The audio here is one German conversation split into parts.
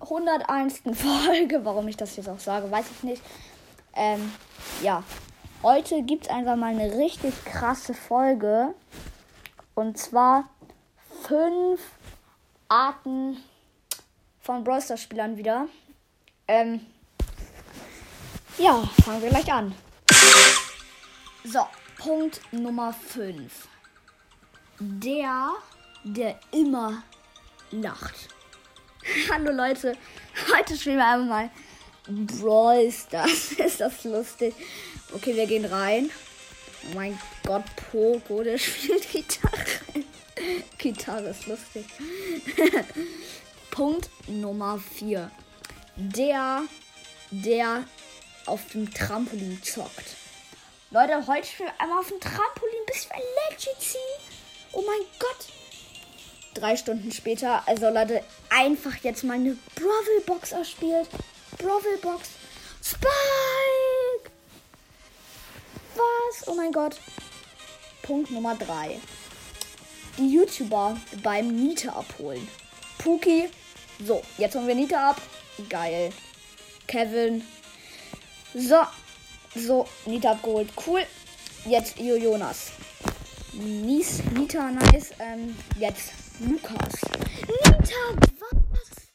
101. Folge. Warum ich das jetzt auch sage, weiß ich nicht. Ähm, ja. Heute gibt es einfach mal eine richtig krasse Folge. Und zwar fünf Arten von Brawl Stars Spielern wieder. Ähm, ja, fangen wir gleich an. So, Punkt Nummer 5. Der, der immer lacht. Hallo Leute, heute spielen wir einfach mal Brawl Stars. Ist das lustig? Okay, wir gehen rein. Oh mein Gott, Poco, der spielt Gitarre. Gitarre ist lustig. Punkt Nummer 4. Der, der auf dem Trampolin zockt. Leute, heute spielen wir einmal auf dem Trampolin, bis wir ziehen. Oh mein Gott. Drei Stunden später, also Leute, einfach jetzt mal eine Brawl-Box erspielt. Brawl-Box. Spike! Was? Oh mein Gott. Punkt Nummer 3. Die YouTuber beim Nita abholen. Puki. So, jetzt holen wir Nita ab. Geil. Kevin. So. So, Nita abgeholt. Cool. Jetzt Jo Jonas. Nies, Nita, nice. Ähm, jetzt Lukas. Nita, was?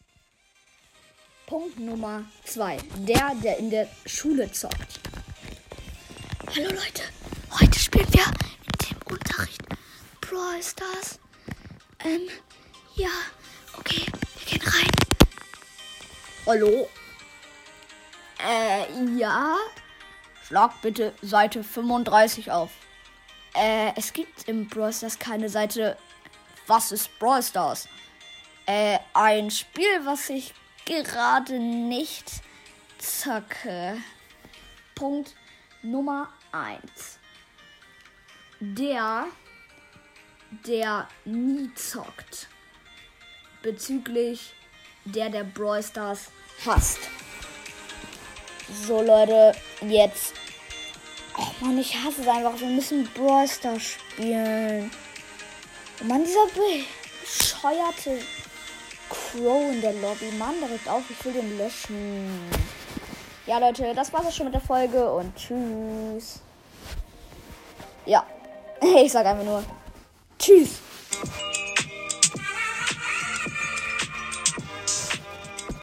Punkt Nummer 2. Der, der in der Schule zockt. Hallo Leute, heute spielen wir in dem Unterricht Brawl Stars. Ähm, ja, okay, wir gehen rein. Hallo? Äh, ja? Schlag bitte Seite 35 auf. Äh, es gibt im Brawl Stars keine Seite. Was ist Brawl Stars? Äh, ein Spiel, was ich gerade nicht zocke. Punkt Nummer 1. Der, der nie zockt. Bezüglich der, der Brawl Stars hasst. So, Leute, jetzt. Oh Mann, ich hasse es einfach. Wir müssen Brawl Stars spielen. Oh Mann, dieser bescheuerte Crow in der Lobby. Mann, direkt auf. Ich will den löschen. Ja, Leute, das war's auch schon mit der Folge und tschüss. Ja, ich sag einfach nur tschüss.